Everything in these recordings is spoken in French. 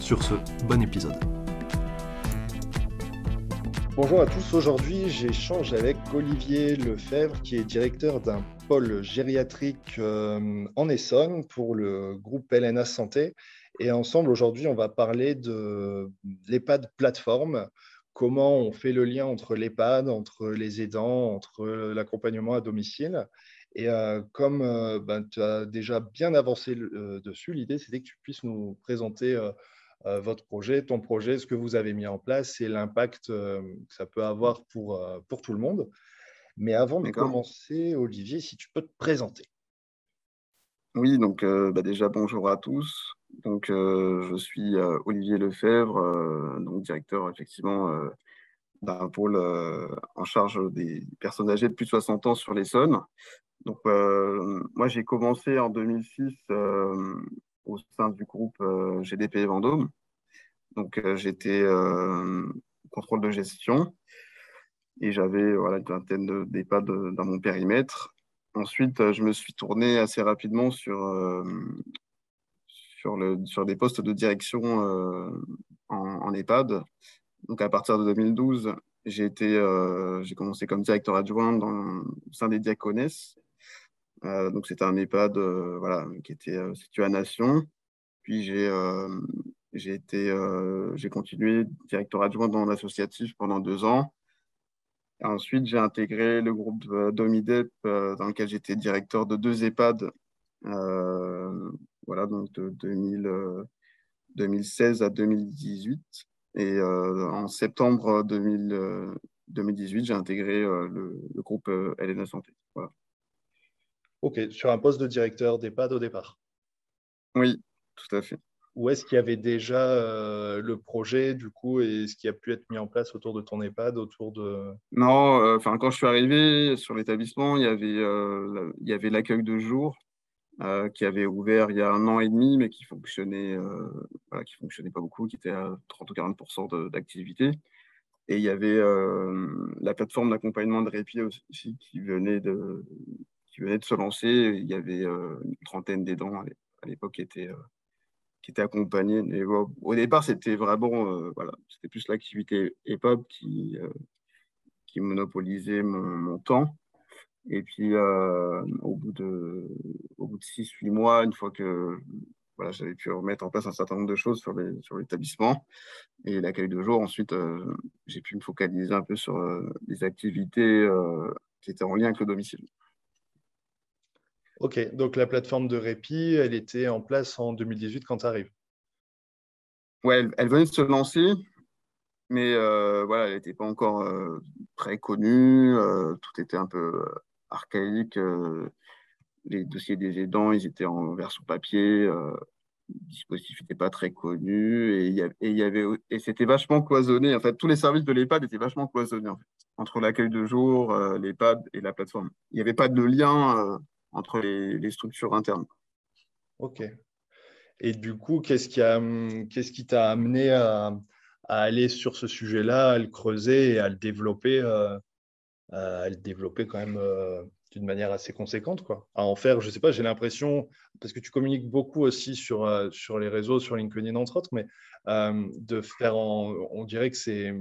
Sur ce, bon épisode. Bonjour à tous, aujourd'hui j'échange avec Olivier Lefebvre qui est directeur d'un pôle gériatrique euh, en Essonne pour le groupe LNA Santé. Et ensemble aujourd'hui on va parler de l'EHPAD plateforme, comment on fait le lien entre l'EHPAD, entre les aidants, entre l'accompagnement à domicile. Et euh, comme euh, ben, tu as déjà bien avancé dessus, l'idée c'était que tu puisses nous présenter votre projet, ton projet, ce que vous avez mis en place et l'impact euh, que ça peut avoir pour, euh, pour tout le monde. Mais avant de commencer, Olivier, si tu peux te présenter. Oui, donc bah déjà bonjour à tous. Donc je suis Olivier Lefebvre, donc directeur effectivement d'un pôle en charge des personnes âgées de plus de 60 ans sur l'Essonne. Donc moi j'ai commencé en 2006 au sein du groupe euh, GDP Vendôme. Donc, euh, j'étais euh, contrôle de gestion et j'avais une vingtaine d'EHPAD dans mon périmètre. Ensuite, je me suis tourné assez rapidement sur, sur, des postes de direction en, EHPAD. Donc, à partir de 2012, j'ai j'ai commencé comme directeur adjoint dans, au sein des Diaconesses. Euh, donc c'était un EHPAD euh, voilà, qui était euh, situé à Nation. Puis j'ai été j'ai continué directeur adjoint dans l'associatif pendant deux ans. ensuite, j'ai intégré le groupe Domidep dans lequel j'étais directeur de deux EHPAD. voilà, donc de 2016 à 2018. Et en septembre 2018, j'ai intégré le, groupe Elena Santé. Ok, sur un poste de directeur d'EHPAD au départ. Oui, tout à fait. Où est-ce qu'il y avait déjà euh, le projet, du coup, et ce qui a pu être mis en place autour de ton EHPAD, autour de... Non, euh, enfin, quand je suis arrivé sur l'établissement, il y avait, euh, il y avait l'accueil de jour qui avait ouvert il y a un an et demi, mais qui fonctionnait, voilà, qui fonctionnait pas beaucoup, qui était à 30 ou 40% d'activité. Et il y avait la plateforme d'accompagnement de répit aussi qui venait de, qui venait de se lancer. Il y avait euh, une trentaine d'aidants à l'époque qui étaient, euh, qui étaient accompagnés. au départ, c'était vraiment, euh, voilà, c'était plus l'activité EPOP qui, qui monopolisait mon, temps. Et puis, au bout de, au bout de 6-8 mois, une fois que voilà, j'avais pu remettre en place un certain nombre de choses sur, les, sur l'établissement et l'accueil de jour. Ensuite, j'ai pu me focaliser un peu sur les activités qui étaient en lien avec le domicile. Ok, donc la plateforme de répit, elle était en place en 2018 quand tu arrives Ouais, elle, venait de se lancer, mais euh, voilà, elle n'était pas encore euh, très connue. Euh, tout était un peu archaïque. les dossiers des aidants, ils étaient en version papier. le dispositif n'était pas très connu et, et c'était vachement cloisonné. En fait, tous les services de l'EHPAD étaient vachement cloisonnés entre l'accueil de jour, l'EHPAD et la plateforme. Il n'y avait pas de lien entre les, structures internes. Ok. Et du coup, qu'est-ce qui qui t'a amené à, aller sur ce sujet-là, à le creuser et à le développer, euh, à le développer quand même euh, d'une manière assez conséquente, quoi? À en faire, je sais pas, j'ai l'impression, parce que tu communiques beaucoup aussi sur, euh, sur les réseaux, sur LinkedIn entre autres, mais de faire, on dirait que c'est,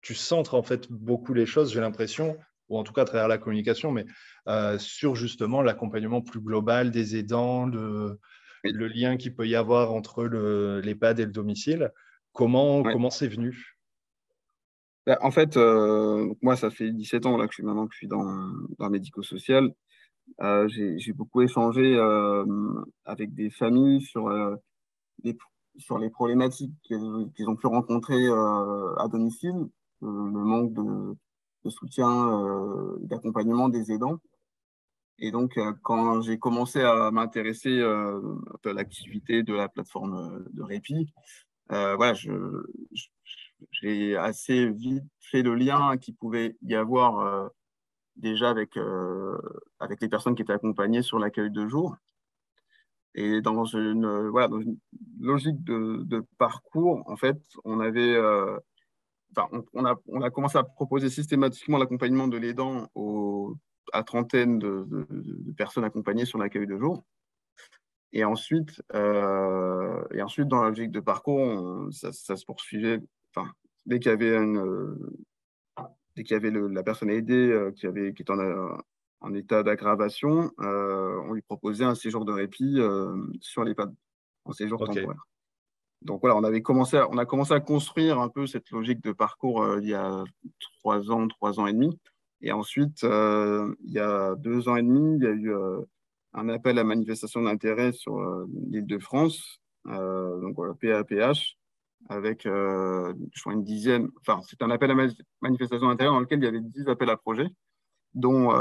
tu centres en fait beaucoup les choses. J'ai l'impression ou en tout cas à travers la communication, mais euh, sur justement l'accompagnement plus global des aidants, le, le lien qu'il peut y avoir entre l'EHPAD et le domicile. Comment comment c'est venu? Bah, En fait, euh, moi, ça fait 17 ans là, que je suis maintenant que je suis dans, dans le médico-social. Euh, j'ai beaucoup échangé avec des familles sur, les, sur les problématiques qu'ils ont pu rencontrer à domicile, le manque de de soutien, euh, d'accompagnement des aidants. Et donc, euh, quand j'ai commencé à m'intéresser euh, à l'activité de la plateforme de répit, voilà, j'ai assez vite fait le lien qu'il pouvait y avoir déjà avec, avec les personnes qui étaient accompagnées sur l'accueil de jour. Et dans une, voilà, dans une logique de, de, parcours, en fait, on avait, on, a, on, a, commencé à proposer systématiquement l'accompagnement de l'aidant à trentaine de, de, personnes accompagnées sur l'accueil de jour. Et ensuite, euh, et ensuite, dans la logique de parcours, ça, se poursuivait. Enfin, dès qu'il y avait, une, dès qu'il y avait la personne aidée euh, qui, avait, qui était en, en état d'aggravation, euh, on lui proposait un séjour de répit sur l'EHPAD, en séjour temporaire. Donc voilà, on, avait commencé on a commencé à construire un peu cette logique de parcours il y a trois ans, trois ans et demi. Et ensuite, il y a deux ans et demi, il y a eu un appel à manifestation d'intérêt sur euh, l'île de France, euh, donc voilà, PAPH, avec euh, je crois une dizaine, enfin c'est un appel à manifestation d'intérêt dans lequel il y avait dix appels à projets, dont,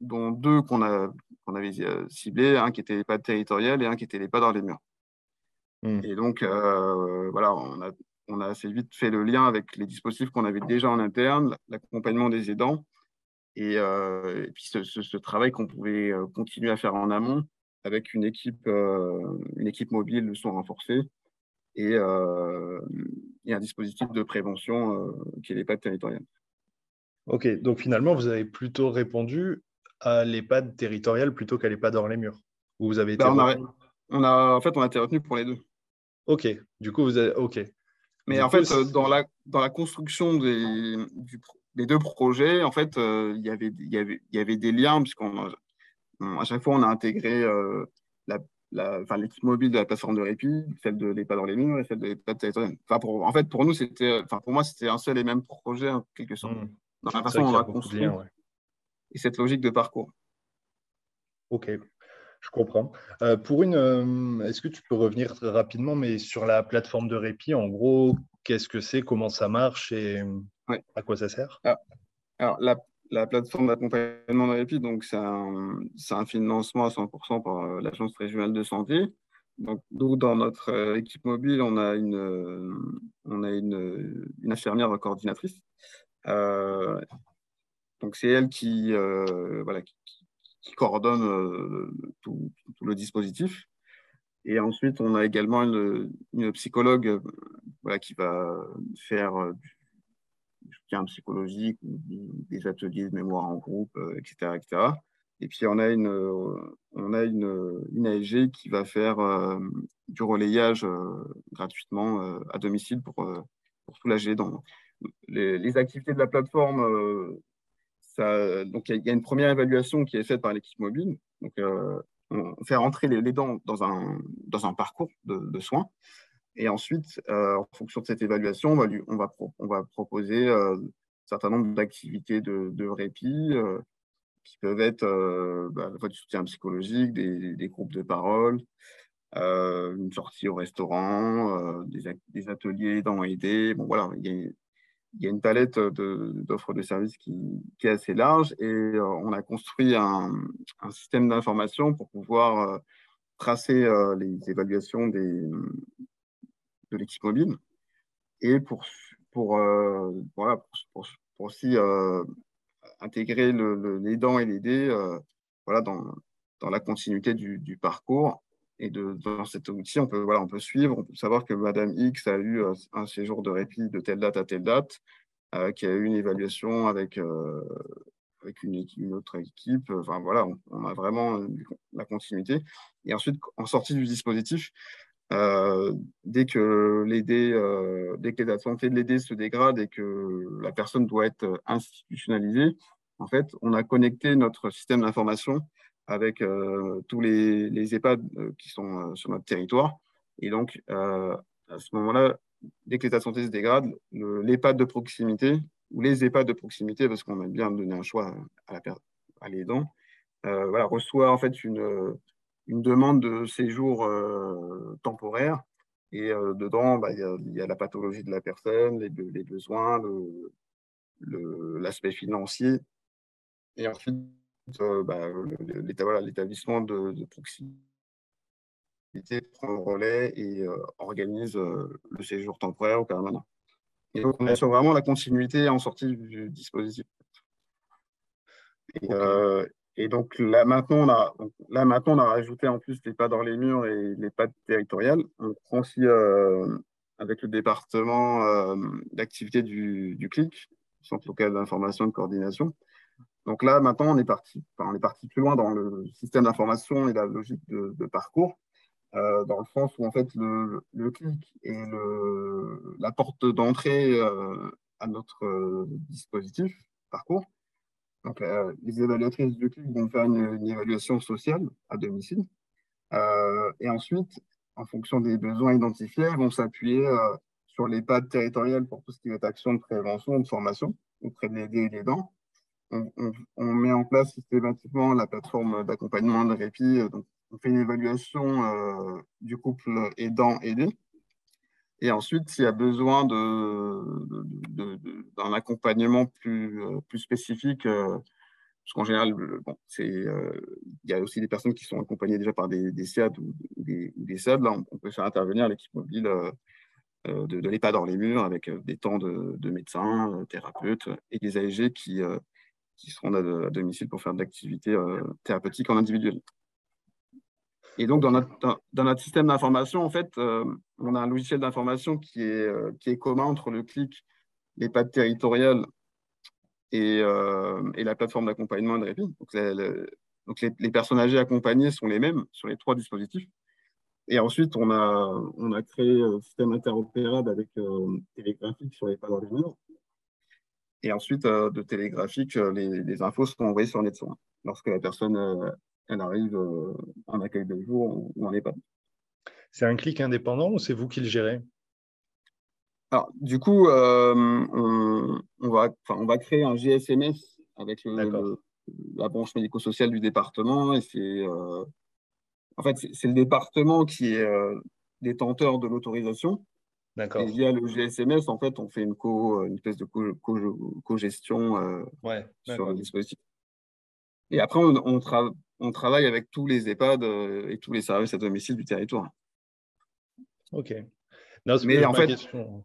dont deux qu'on qu'on avait ciblés, un qui était les pas territoriales et un qui était les pas dans les murs. Hmm. Et donc, voilà, on a, on a assez vite fait le lien avec les dispositifs qu'on avait déjà en interne, l'accompagnement des aidants, euh, et, puis ce, travail qu'on pouvait euh, continuer à faire en amont avec une équipe, euh, une équipe mobile de son renforcée et, un dispositif de prévention qui est l'EHPAD territorial. Ok, donc finalement, vous avez plutôt répondu à l'EHPAD territorial plutôt qu'à l'EHPAD hors les murs vous avez bah, on, a, En fait, on a été retenu pour les deux. Ok, du coup, vous avez. Ok. Mais en fait, dans la, dans la construction des, du, les deux projets, en fait, euh, il y avait, y, avait, y avait des liens, puisqu'à chaque fois, on a intégré euh, l'équipe mobile de la plateforme de répit, celle de l'EHPAD dans les murs et celle de l'EHPAD territorial. Enfin, pour, en fait, pour nous, c'était, enfin, pour moi, c'était un seul et même projet, en quelque sorte. Mmh. Dans la façon dont on va construire et cette logique de parcours. Ok, je comprends. Euh, pour une, est-ce que tu peux revenir rapidement, mais sur la plateforme de répit, en gros, qu'est-ce que c'est, comment ça marche et à quoi ça sert? Ah, Alors, la, la, plateforme d'accompagnement de répit, donc c'est un, un, financement à 100% par euh, l'Agence régionale de santé. Donc, nous, dans notre euh, équipe mobile, on a une, euh, on a une, une infirmière coordinatrice. donc, c'est elle qui, voilà, qui, coordonne tout, tout, le dispositif. Et ensuite, on a également une, psychologue voilà, qui va faire du soutien psychologique, des ateliers de mémoire en groupe, etc., euh, etc. Et puis, on a une, euh, on a une, une qui va faire euh, du relayage gratuitement à domicile pour, pour soulager. Les, les, activités de la plateforme, donc il y, a une première évaluation qui est faite par l'équipe mobile. Donc, on fait rentrer les, dents dans un, parcours de, soins. Et ensuite, euh, en fonction de cette évaluation, on va, proposer euh, un certain nombre d'activités de, répit euh, qui peuvent être bah, du soutien psychologique, des, groupes de parole, une sortie au restaurant, des, ateliers dans voilà, il y a, il y a une palette d'offres de, services qui, est assez large et on a construit un, système d'information pour pouvoir tracer les évaluations de l'équipe mobile et pour, pour, euh, voilà, pour, aussi euh, intégrer le, les dents et les dés euh, voilà, dans, dans la continuité du parcours. Et de, dans cet outil, on peut, suivre, on peut savoir que Madame X a eu un séjour de répit de telle date à telle date, qui a eu une évaluation avec, avec une, autre équipe. Enfin, voilà, on, a vraiment la continuité. Et ensuite, en sortie du dispositif, euh, dès que les euh, dès que la santé de l'aider se dégrade et que la personne doit être institutionnalisée, en fait, on a connecté notre système d'information avec euh, tous les, EHPAD qui sont sur notre territoire. Et donc, à ce moment-là, dès que l'état de santé se dégrade, l'EHPAD de proximité ou les EHPAD de proximité, parce qu'on aime bien donner un choix à, la, à l'aidant, voilà, reçoit en fait une, une demande de séjour euh, temporaire. Et euh, dedans, bah, il y, a la pathologie de la personne, les, besoins, l'aspect financier. Et ensuite, euh, bah, l'établissement de, de, proximité prend le relais et organise le séjour temporaire au permanent. Et donc, on assure vraiment la continuité en sortie du dispositif. Et, donc, là maintenant, on a, là, maintenant, on a rajouté en plus les pas dans les murs et les pas territoriales. On prend aussi avec le département d'activité du, du CLIC, Centre local d'information et de coordination. Donc là, maintenant, on est parti, on est parti plus loin dans le système d'information et la logique de, parcours, euh, dans le sens où en fait le, clic est la porte d'entrée euh, à notre euh, dispositif parcours. Donc les évaluatrices du clic vont faire une, évaluation sociale à domicile, et ensuite, en fonction des besoins identifiés, vont s'appuyer sur les pads territoriales pour tout ce qui est action de prévention, de formation auprès de l'aider et des dents on, met en place systématiquement la plateforme d'accompagnement de répit. Euh, donc, on fait une évaluation euh, du couple aidant-aidé. Et ensuite, s'il y a besoin d'un accompagnement plus, euh, plus spécifique, parce qu'en général, bon, il y a aussi des personnes qui sont accompagnées déjà par des, des ou des, des SAD. Là, on, peut faire intervenir l'équipe mobile de, de l'EHPAD dans les murs avec des temps de, de médecins, thérapeutes et des AEG qui, qui seront à, domicile pour faire de l'activité euh, thérapeutique en individuel. Et donc, dans notre, système d'information, en fait, euh, on a un logiciel d'information qui est, euh, commun entre le CLIC, les pattes territoriales et, et la plateforme d'accompagnement de répit. Donc, les, personnes âgées accompagnées sont les mêmes sur les trois dispositifs. Et ensuite, on a, créé un système interopérable avec télégraphique sur les pas murs et ensuite, euh, de télégraphique, euh, les, infos sont envoyées sur NetSoin lorsque la personne euh, elle arrive en accueil de jour ou en EHPAD. C'est un clic indépendant ou c'est vous qui le gérez? Alors, du coup, on, va, on va créer un GSMS avec la branche médico-sociale du département. Et c'est en fait, c'est le département qui est détenteur de l'autorisation. D'accord. Et via le GSMS, en fait, on fait une, co, une espèce de co-gestion euh, sur le dispositif. Et après, on, on, travaille avec tous les EHPAD euh, et tous les services à domicile du territoire. Ok. Mais en fait, question.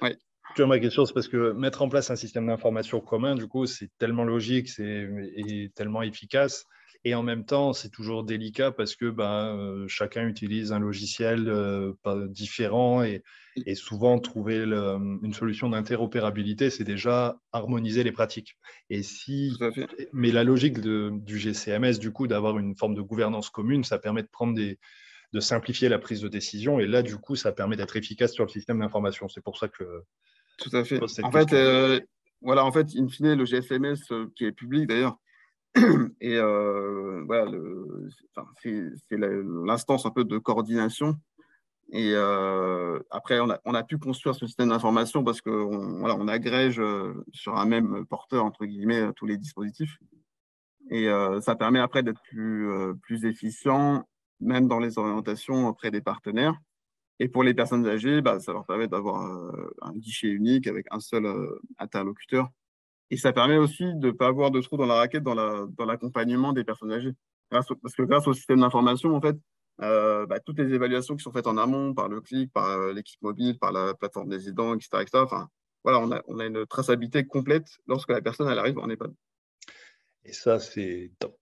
Ouais. ma question, c'est parce que mettre en place un système d'information commun, du coup, c'est tellement logique et tellement efficace et en même temps, c'est toujours délicat parce que ben, euh, chacun utilise un logiciel euh, différent et, et, souvent trouver une solution d'interopérabilité, c'est déjà harmoniser les pratiques. Et si, mais la logique de, du GCMS, du coup, d'avoir une forme de gouvernance commune, ça permet de prendre des, de simplifier la prise de décision. Et là, du coup, ça permet d'être efficace sur le système d'information. C'est pour ça que. Tout à fait. En fait, euh, voilà, en fait, in fine, le GSMS qui est public d'ailleurs, et euh, voilà, c'est l'instance un peu de coordination. Et euh, après, on a, pu construire ce système d'information parce qu'on voilà, on agrège euh, sur un même porteur, entre guillemets, tous les dispositifs. Et ça permet après d'être plus, plus efficient, même dans les orientations auprès des partenaires. Et pour les personnes âgées, bah, ça leur permet d'avoir un guichet unique avec un seul interlocuteur et ça permet aussi de ne pas avoir de trous dans la raquette dans l'accompagnement la, dans des personnes âgées. parce que grâce au système d'information, en fait, euh, bah, toutes les évaluations qui sont faites en amont par le clic, par euh, l'équipe mobile, par la plateforme des aidants, etc., etc. enfin, voilà, on a, on a, une traçabilité complète lorsque la personne elle arrive en EHPAD. Et ça, c'est top.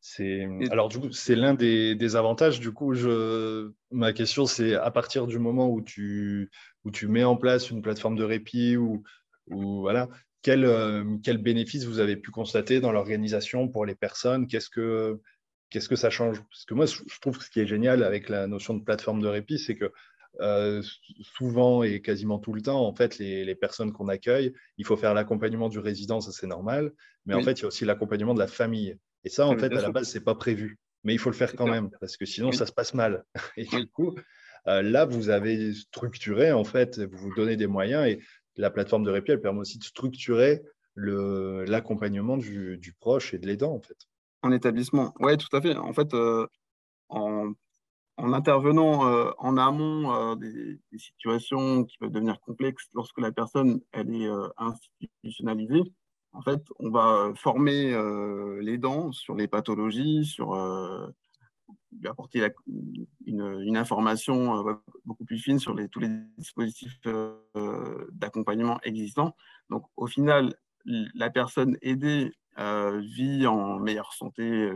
C'est alors du coup, c'est l'un des, des, avantages. Du coup, je, ma question, c'est à partir du moment où tu, où tu mets en place une plateforme de répit ou, ou voilà, quel, euh, quel bénéfice vous avez pu constater dans l'organisation pour les personnes? Qu'est-ce que qu'est-ce que ça change? Parce que moi, je trouve que ce qui est génial avec la notion de plateforme de répit, c'est que euh, souvent et quasiment tout le temps, en fait, les, les personnes qu'on accueille, il faut faire l'accompagnement du résident, ça c'est normal, mais en fait, il y a aussi l'accompagnement de la famille. Et ça, en fait, à la base, c'est pas prévu, mais il faut le faire quand même, parce que sinon, ça se passe mal. Et du coup, euh, là, vous avez structuré, en fait, vous vous donnez des moyens, et la plateforme de répit, elle permet aussi de structurer l'accompagnement du, du, proche et de l'aidant, en fait. En établissement, oui, tout à fait. En fait, euh, en, en, intervenant euh, en amont euh, des, des, situations qui peuvent devenir complexes lorsque la personne elle est institutionnalisée, en fait, on va former l'aidant sur les pathologies, sur lui apporter une, information beaucoup plus fine sur tous les dispositifs d'accompagnement existants. Donc, au final, la personne aidée vit en meilleure santé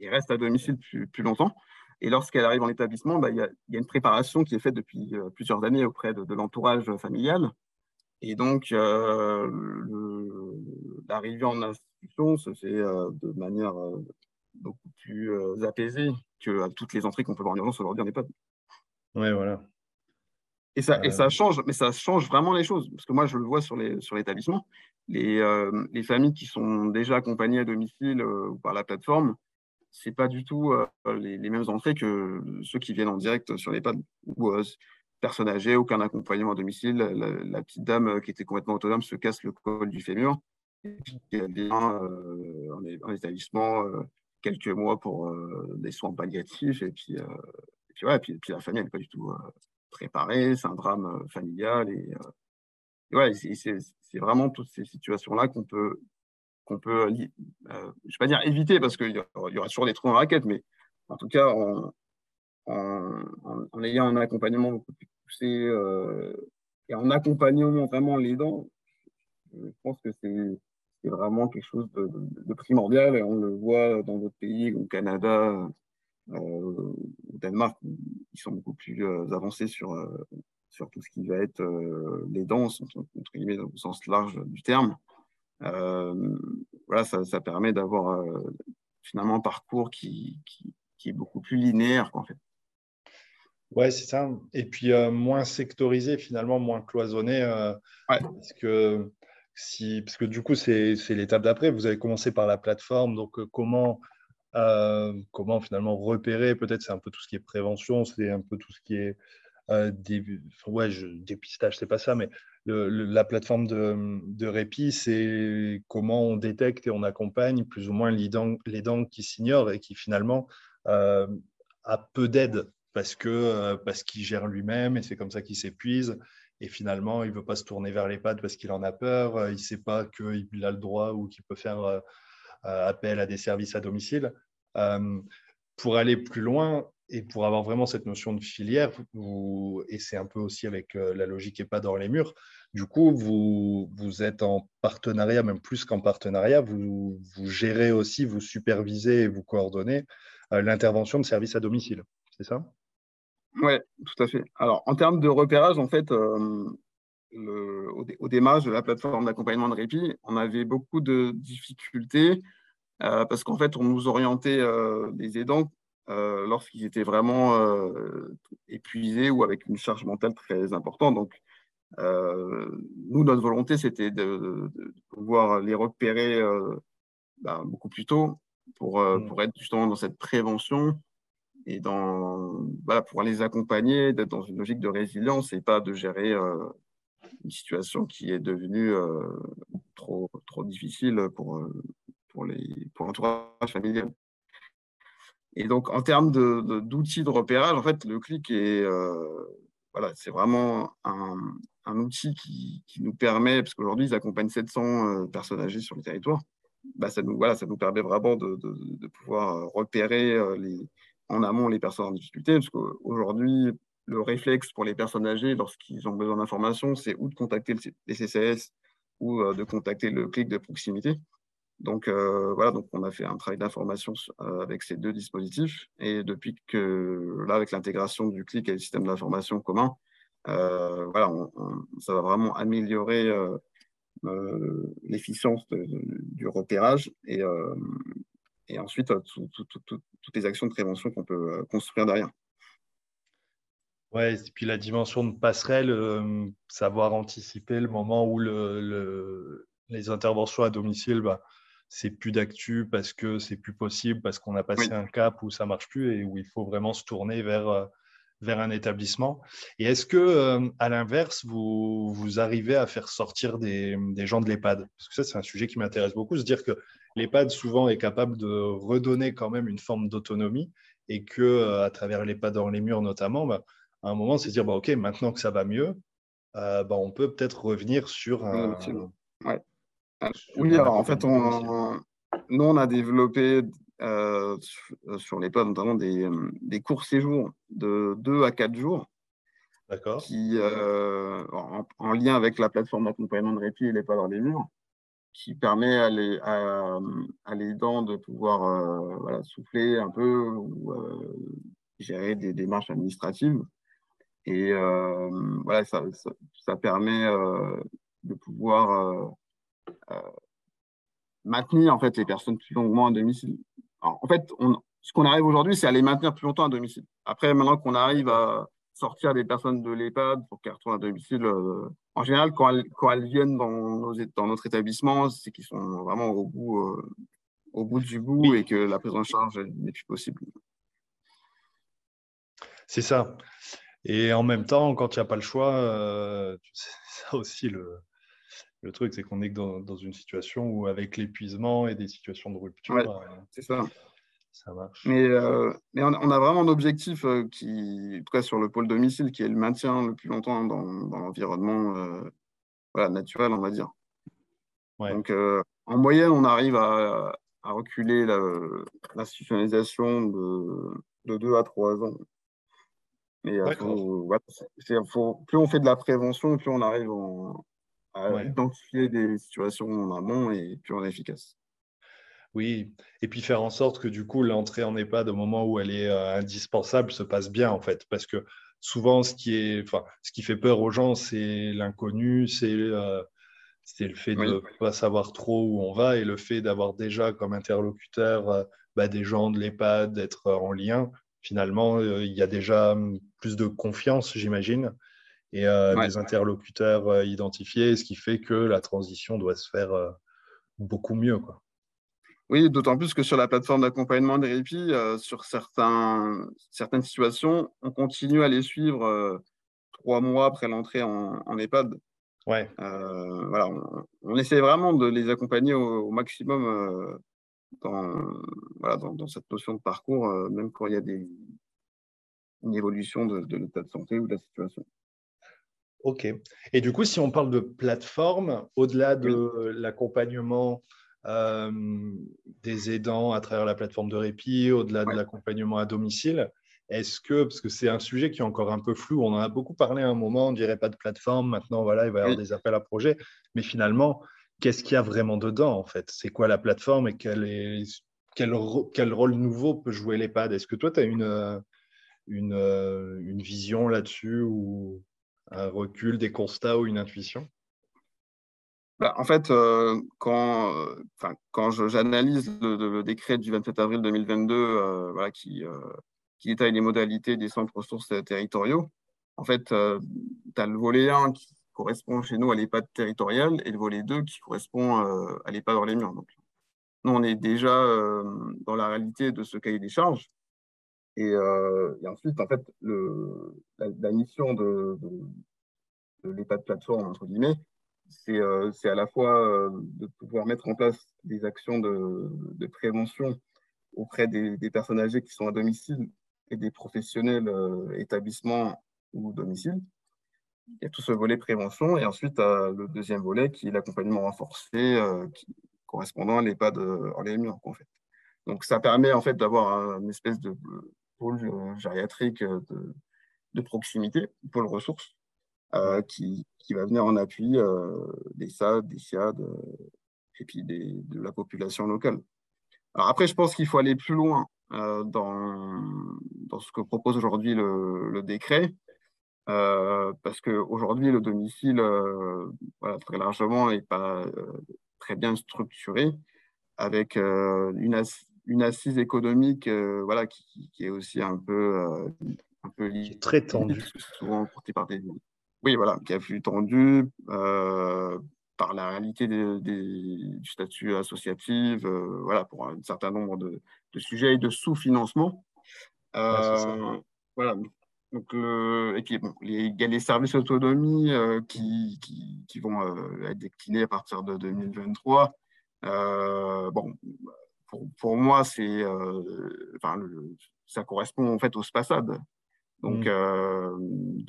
et reste à domicile plus, plus longtemps. Et lorsqu'elle arrive en établissement, bah, il y, a une préparation qui est faite depuis plusieurs années auprès de, de l'entourage familial. Et donc, l'arrivée en institution se fait de manière beaucoup plus euh, apaisé que toutes les entrées qu'on peut voir en urgence aujourd'hui en EHPAD. Ouais, voilà. Et ça, et ça euh. change, mais ça change vraiment les choses. Parce que moi, je le vois sur l'établissement. Sur les, euh, les, familles qui sont déjà accompagnées à domicile ou par la plateforme, c'est pas du tout les, les, mêmes entrées que ceux qui viennent en direct sur l'EHPAD. Ou personne âgée, aucun accompagnement à domicile. La, petite dame qui était complètement autonome se casse le col du fémur. Et puis elle vient en, en, établissement quelques mois pour euh, des soins palliatifs. Et puis, euh, puis, ouais, puis, puis, la famille n'est pas du tout euh, préparée. C'est un drame familial. Et, ouais, c'est vraiment toutes ces situations-là qu'on peut, qu'on peut je vais pas dire éviter parce qu'il y, aura toujours des trous en raquette, mais en tout cas, en, ayant un accompagnement beaucoup plus poussé et en accompagnant vraiment les dents, je pense que c'est c'est vraiment quelque chose de, primordial et on le voit dans d'autres pays, au Canada, euh, au Danemark, ils sont beaucoup plus euh, avancés sur, euh, sur tout ce qui va être les danses, entre guillemets, au sens large du terme. voilà, ça, ça permet d'avoir finalement un parcours qui, qui, qui, est beaucoup plus linéaire, en fait. Ouais, c'est ça. Et puis moins sectorisé, finalement, moins cloisonné. Parce que parce que du coup, c'est l'étape d'après. Vous avez commencé par la plateforme, donc euh, comment, euh, comment finalement repérer Peut-être c'est un peu tout ce qui est prévention, c'est un peu tout ce qui est euh, ouais, dépistage, c'est pas ça, mais la plateforme de, répit, c'est comment on détecte et on accompagne plus ou moins les dents, qui s'ignorent et qui finalement a peu d'aide parce parce qu'il gère lui-même et c'est comme ça qu'il s'épuise et finalement, il ne veut pas se tourner vers l'EHPAD parce qu'il en a peur, euh, il ne sait pas qu'il a le droit ou qu'il peut faire euh, euh, appel à des services à domicile. pour aller plus loin et pour avoir vraiment cette notion de filière, et c'est un peu aussi avec la logique EHPAD dans les murs, du coup, vous, êtes en partenariat, même plus qu'en partenariat, vous gérez aussi, vous supervisez et vous coordonnez l'intervention de services à domicile. C'est ça? Oui, tout à fait. Alors, en termes de repérage, en fait, euh, au, démarrage de la plateforme d'accompagnement de répit, on avait beaucoup de difficultés euh, parce qu'en fait, on nous orientait euh, des aidants lorsqu'ils étaient vraiment épuisés ou avec une charge mentale très importante. Donc, nous, notre volonté, c'était de, pouvoir les repérer ben, beaucoup plus tôt pour, mmh. pour être justement dans cette prévention et pour les accompagner, d'être dans une logique de résilience et pas de gérer euh, une situation qui est devenue euh, trop, trop difficile pour, euh, pour, les, pour l'entourage familial. Et donc, en termes d'outils de, repérage, en fait, le clic est, voilà, c'est vraiment un, outil qui, nous permet, parce qu'aujourd'hui, ils accompagnent 700 personnes âgées sur le territoire, bah, ça, nous, voilà, ça nous permet vraiment de pouvoir repérer les, en amont les personnes en difficulté, parce qu'aujourd'hui, le réflexe pour les personnes âgées, lorsqu'ils ont besoin d'informations, c'est ou de contacter les CCS ou euh, de contacter le clic de proximité. Donc euh, voilà, donc on a fait un travail d'information euh, avec ces deux dispositifs. Et depuis que là, avec l'intégration du clic et le système d'information commun, voilà, ça va vraiment améliorer l'efficience du repérage et, et ensuite euh, toutes les actions de prévention qu'on peut euh, construire derrière. Ouais, et puis la dimension de passerelle, euh, savoir anticiper le moment où le, les interventions à domicile, bah, c'est plus d'actu parce que c'est plus possible, parce qu'on a passé un cap où ça marche plus et où il faut vraiment se tourner vers, vers un établissement. Et est-ce que, à l'inverse, vous, vous arrivez à faire sortir des, des gens de l'EHPAD? Parce que ça, c'est un sujet qui m'intéresse beaucoup, se dire que l'EHPAD souvent est capable de redonner quand même une forme d'autonomie et que euh, à travers l'EHPAD dans les murs notamment, bah, à un moment, c'est dire bah, ok, maintenant que ça va mieux, euh, bah, on peut peut-être revenir sur un. oui, alors en fait, on, nous on a développé sur l'EHPAD, notamment des, des courts séjours de 2 à 4 jours. D'accord. Qui, en, en, lien avec la plateforme d'accompagnement de répit et l'EHPAD dans les murs, qui permet à, les, à, les dents de pouvoir euh, souffler un peu ou euh, gérer des démarches administratives. Et euh, voilà, ça, ça, permet de pouvoir maintenir en fait les personnes plus longuement à domicile. En fait, ce qu'on arrive aujourd'hui, c'est à les maintenir plus longtemps à domicile. Après, maintenant qu'on arrive à sortir des personnes de l'EHPAD pour qu'elles retournent à domicile, en général, quand elles, quand elles viennent dans, nos, dans, notre établissement, c'est qu'ils sont vraiment au bout, euh, au bout du bout et que la prise en charge n'est plus possible. C'est ça. Et en même temps, quand il n'y a pas le choix, euh, c'est ça aussi le, le truc, c'est qu'on est dans, dans, une situation où, avec l'épuisement et des situations de rupture, ouais, euh, c'est ça. Ça marche. Mais, euh, mais on, on, a vraiment un objectif euh, qui, en tout cas sur le pôle domicile, qui est le maintien le plus longtemps dans, dans l'environnement euh, voilà, naturel, on va dire. Ouais. Donc, euh, en moyenne, on arrive à, à reculer l'institutionnalisation de, de 2 à 3 ans. Mais faut, voilà, faut, plus on fait de la prévention, plus on arrive en, à ouais. identifier des situations en amont et plus on est efficace. Oui, et puis faire en sorte que du coup l'entrée en EHPAD au moment où elle est euh, indispensable se passe bien en fait, parce que souvent ce qui est, enfin, ce qui fait peur aux gens, c'est l'inconnu, c'est euh, c'est le fait de ne pas savoir trop où on va et le fait d'avoir déjà comme interlocuteur euh, bah, des gens de l'EHPAD, d'être en lien. Finalement, il y a déjà hum, plus de confiance, j'imagine, et ouais. des interlocuteurs identifiés, ce qui fait que la transition doit se faire beaucoup mieux, quoi. Oui, d'autant plus que sur la plateforme d'accompagnement des répits, euh, sur certains, certaines situations, on continue à les suivre euh, trois mois après l'entrée en, en, EHPAD. Ouais. Euh, voilà, on, on, essaie vraiment de les accompagner au, au maximum dans, voilà, dans, dans, cette notion de parcours, même quand il y a des, une évolution de, de l'état de santé ou de la situation. Ok. Et du coup, si on parle de plateforme, au-delà de oui. l'accompagnement des aidants à travers la plateforme de répit, au-delà ouais. de l'accompagnement à domicile. Est-ce que, parce que c'est un sujet qui est encore un peu flou, on en a beaucoup parlé à un moment, on dirait pas de plateforme, maintenant voilà, il va y avoir oui. des appels à projets, mais finalement, qu'est-ce qu'il y a vraiment dedans en fait? C'est quoi la plateforme et quel, est, quel, quel rôle nouveau peut jouer l'EHPAD Est-ce que toi, tu as une, une, une vision là-dessus ou un recul, des constats ou une intuition? Bah, en fait, euh, quand, euh, j'analyse le, décret du 27 avril 2022 euh, qui, détaille les modalités des centres ressources territoriaux, en fait, tu as le volet 1 qui correspond chez nous à l'EHPAD territorial et le volet 2 qui correspond à l'EHPAD dans les murs. Donc, nous, on est déjà dans la réalité de ce cahier des charges. Et, ensuite, en fait, la, mission de, de, de l'EHPAD plateforme, entre guillemets, c'est euh, à la fois euh, de pouvoir mettre en place des actions de, prévention auprès des, personnes âgées qui sont à domicile et des professionnels euh, établissements ou domicile. Il y a tout ce volet prévention et ensuite le deuxième volet qui est l'accompagnement renforcé correspondant à l'EHPAD en les murs en fait. Donc ça permet en fait d'avoir une espèce de pôle gériatrique de, proximité, pôle ressources, qui, qui, va venir en appui euh, des SAD, des SIAD euh, et puis des, de la population locale. Alors après, je pense qu'il faut aller plus loin dans, dans ce que propose aujourd'hui le, le, décret. Euh, parce qu'aujourd'hui, le domicile, euh, voilà, très largement, n'est pas euh, très bien structuré, avec une, as une, assise économique voilà, qui, qui, est aussi un peu, un peu très tendue. Souvent portée par des, oui, voilà, qui a flux tendu euh, par la réalité des, des, du statut associatif, euh, voilà, pour un certain nombre de, de sujets et de sous-financement. Euh, ouais, voilà. Donc, le, et puis, bon, il y a les services d'autonomie euh, qui, qui, qui, vont euh, être déclinés à partir de 2023. bon, pour, pour moi, c'est, enfin, ça correspond en fait au SPASAD. Donc, mmh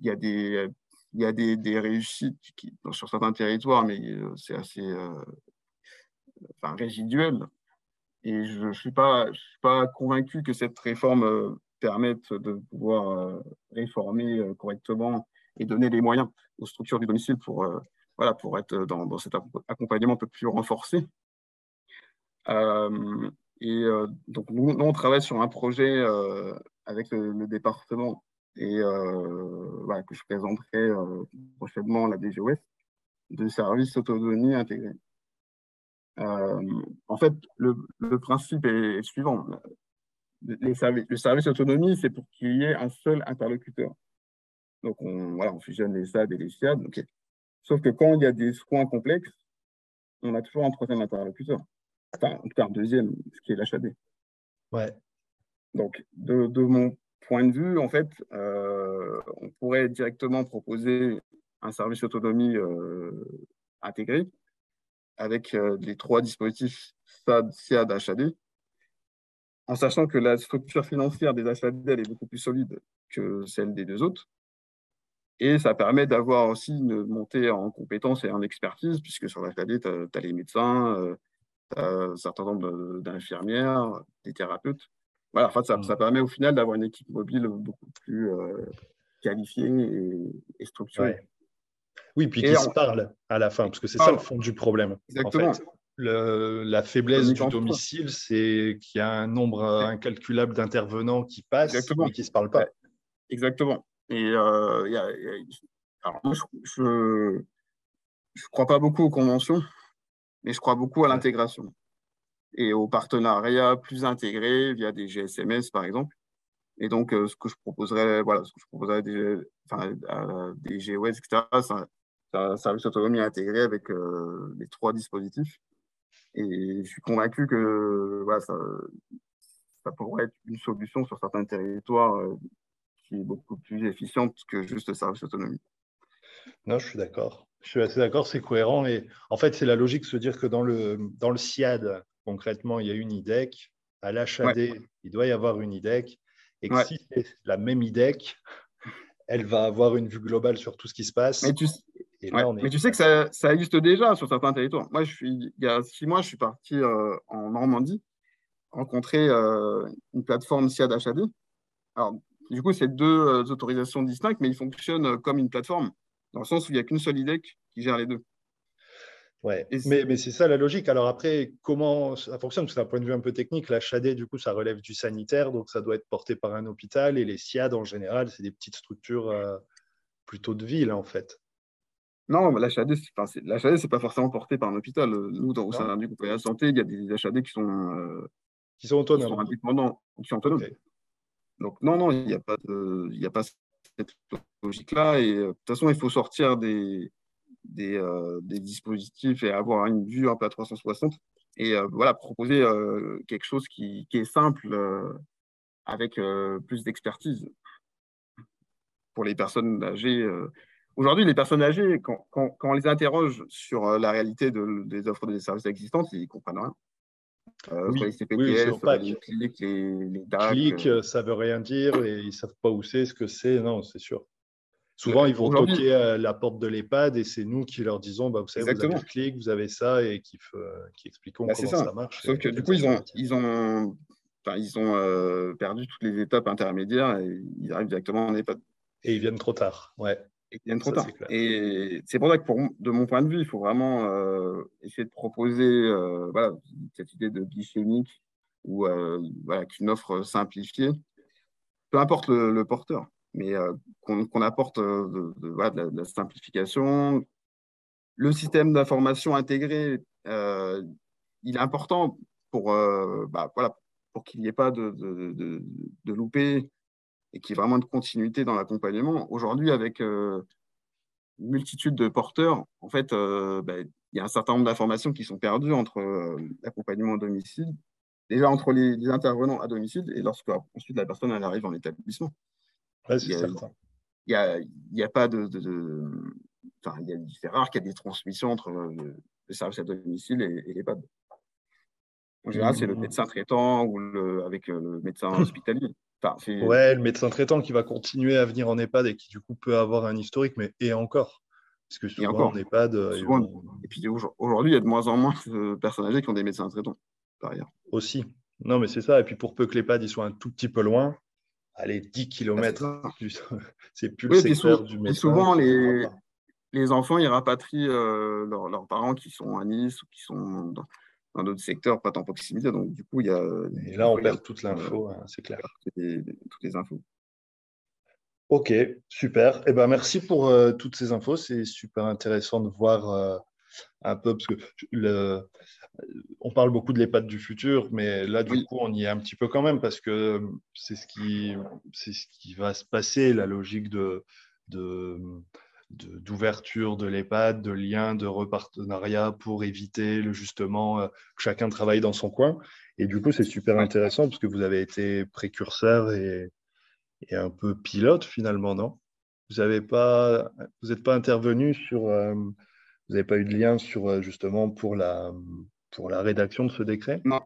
il y a des, il y a des, des réussites qui, sur certains territoires, mais euh, c'est assez euh, résiduel. Et je ne suis, pas, suis pas convaincu que cette réforme permette de pouvoir réformer correctement et donner les moyens aux structures du domicile pour, voilà, pour être dans, cet accompagnement un peu plus renforcé. et donc, nous, on travaille sur un projet avec le, département et voilà, que je présenterai prochainement à la DGOS de services autonomie intégrés. Euh, en fait, le, le, principe est suivant. Les services, le service autonomie, c'est pour qu'il y ait un seul interlocuteur. Donc, on, voilà, on fusionne les SAD et les SIAD. Sauf que quand il y a des soins complexes, on a toujours un troisième interlocuteur. Enfin, en tout cas, un deuxième, ce qui est l'HAD. Ouais. Donc, de, de, mon point de vue, en fait, euh, on pourrait directement proposer un service autonomie euh, intégré avec euh, les trois dispositifs SAD, SIAD, HAD, en sachant que la structure financière des HAD est beaucoup plus solide que celle des deux autres. Et ça permet d'avoir aussi une montée en compétences et en expertise, puisque sur l'HAD, tu as, les médecins, tu as un certain nombre d'infirmières, des thérapeutes. Voilà, en ça, ça, permet au final d'avoir une équipe mobile beaucoup plus qualifiée et, structurée. Oui, puis qu'ils se parlent à la fin, parce que c'est ça le fond du problème. Exactement. la faiblesse du domicile, c'est qu'il y a un nombre incalculable d'intervenants qui passent et qui ne se parlent pas. Exactement. Et euh, y a, Alors, moi, je ne crois pas beaucoup aux conventions, mais je crois beaucoup à l'intégration et aux partenariats plus intégrés via des GSMS, par exemple. Et donc, euh, ce que je proposerais, voilà, ce que je proposerais des, enfin, à des GOS, etc., c'est un service d'autonomie intégré avec euh, les trois dispositifs. Et je suis convaincu que voilà, ça, pourrait être une solution sur certains territoires euh, qui est beaucoup plus efficiente que juste le service d'autonomie. Non, je suis d'accord. Je suis assez d'accord, c'est cohérent. Et en fait, c'est la logique de se dire que dans le, dans le SIAD, concrètement, il y a une IDEC. À l'HAD, il doit y avoir une IDEC. Et que si c'est la même IDEC, elle va avoir une vue globale sur tout ce qui se passe. Mais tu, mais tu sais que ça, ça, existe déjà sur certains territoires. Moi, je suis, il y a six mois, je suis parti euh, en Normandie rencontrer euh, une plateforme SIAD HAD. Alors, du coup, c'est deux euh, autorisations distinctes, mais ils fonctionnent comme une plateforme, dans le sens où il n'y a qu'une seule IDEC qui gère les deux. Ouais, mais, mais c'est ça la logique. Alors après, comment ça fonctionne? Parce d'un point de vue un peu technique, la HAD, du coup, ça relève du sanitaire, donc ça doit être porté par un hôpital. Et les SIAD, en général, c'est des petites structures plutôt de ville, en fait. Non, l'HAD, ce n'est pas forcément porté par un hôpital. Nous, dans, au sein du groupe de la santé, il y a des HAD qui sont, euh, qui sont autonomes. Qui sont indépendants, qui sont autonomes. Donc, non, non, il n'y a, pas a pas cette logique-là. Et euh, de toute façon, il faut sortir des, des, euh, des, dispositifs et avoir une vue un peu à 360. Et voilà, proposer quelque chose qui, qui est simple avec plus d'expertise pour les personnes âgées Aujourd'hui, les personnes âgées, quand, on les interroge sur euh, la réalité des offres de services existantes, ils ne comprennent rien. Euh, oui, les CPTS, les clics, les, DAC. Euh. ça ne veut rien dire et ils ne savent pas où c'est, ce que c'est. Non, c'est sûr. Souvent, ils vont toquer à la porte de l'EHPAD et c'est nous qui leur disons bah, vous savez, vous avez le clic, vous avez ça et qui, qui expliquons bah, comment ça. marche. Sauf que du coup, ils ont, ils ont, ils ont perdu toutes les étapes intermédiaires et ils arrivent directement en EHPAD. Et ils viennent trop tard. Ouais et viennent trop tard. Et c'est pour ça que, pour, de mon point de vue, il faut vraiment euh, essayer de proposer euh, voilà, cette idée de guichet unique ou euh, voilà, qu'une offre simplifiée, peu importe le, porteur, mais qu'on apporte de, la, simplification. Le système d'information intégré, il est important pour, bah, pour qu'il n'y ait pas de, loupés et qui est vraiment de continuité dans l'accompagnement. Aujourd'hui, avec euh, une multitude de porteurs, en fait, euh, ben, il y a un certain nombre d'informations qui sont perdues entre euh, l'accompagnement à domicile, déjà entre les, intervenants à domicile et lorsque ensuite la personne elle arrive en établissement. C'est certain. Il n'y a, y a, pas de. enfin, c'est rare qu'il y ait des transmissions entre le, service à domicile et, les l'EHPAD. En général, c'est le mmh. médecin traitant ou le, avec le médecin hospitalier ouais, le médecin traitant qui va continuer à venir en EHPAD et qui du coup peut avoir un historique, mais et encore. Parce que souvent encore. en EHPAD. Euh, et puis aujourd'hui, il y a de moins en moins de personnes âgées qui ont des médecins traitants. derrière. Aussi. Non, mais c'est ça. Et puis pour peu que l'EHPAD soient un tout petit peu loin, allez, 10 km, c'est plus le secteur du médecin. souvent, les, les enfants, ils rapatrient euh, leurs parents qui sont à Nice ou qui sont dans, d'autres secteurs, pas tant proximité. Donc, du coup, il y a. Et là, on perd toute l'info, hein, c'est clair. toutes les infos. Ok, super. Eh ben, merci pour euh, toutes ces infos. C'est super intéressant de voir euh, un peu, parce que le, on parle beaucoup de l'EHPAD du futur, mais là, du coup, on y est un petit peu quand même, parce que c'est ce qui, c'est ce qui va se passer, la logique de, d'ouverture de, l'EHPAD, de lien, de repartenariat pour éviter le, justement euh, que chacun travaille dans son coin. Et du coup, c'est super intéressant parce que vous avez été précurseur et, et un peu pilote finalement, non? Vous n'êtes pas, vous pas intervenu sur, euh, vous n'avez pas eu de lien sur euh, justement pour la, pour la rédaction de ce décret? Non.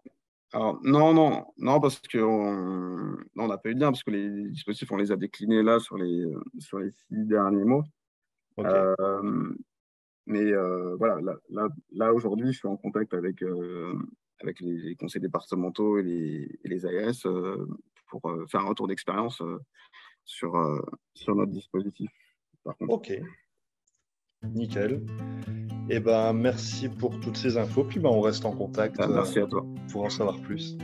Alors, non, non, non, parce qu'on n'a pas eu de lien, parce que les dispositifs, on les a déclinés là sur les, sur les six derniers mois. Euh, mais voilà, là, là, là aujourd'hui, je suis en contact avec, avec les, conseils départementaux et les, et les ARS pour faire un retour d'expérience sur, sur notre dispositif. Ok. Nickel. Et eh ben, merci pour toutes ces infos. Puis ben, on reste en contact. Ah, merci à toi. Pour en savoir plus.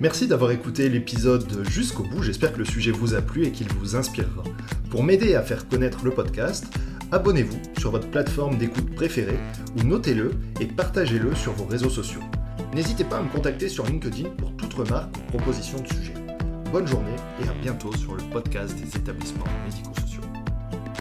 Merci d'avoir écouté l'épisode jusqu'au bout. J'espère que le sujet vous a plu et qu'il vous inspirera. Pour m'aider à faire connaître le podcast, abonnez-vous sur votre plateforme d'écoute préférée ou notez-le et partagez-le sur vos réseaux sociaux. N'hésitez pas à me contacter sur LinkedIn pour toute remarque ou proposition de sujet. Bonne journée et à bientôt sur le podcast des établissements médico-sociaux.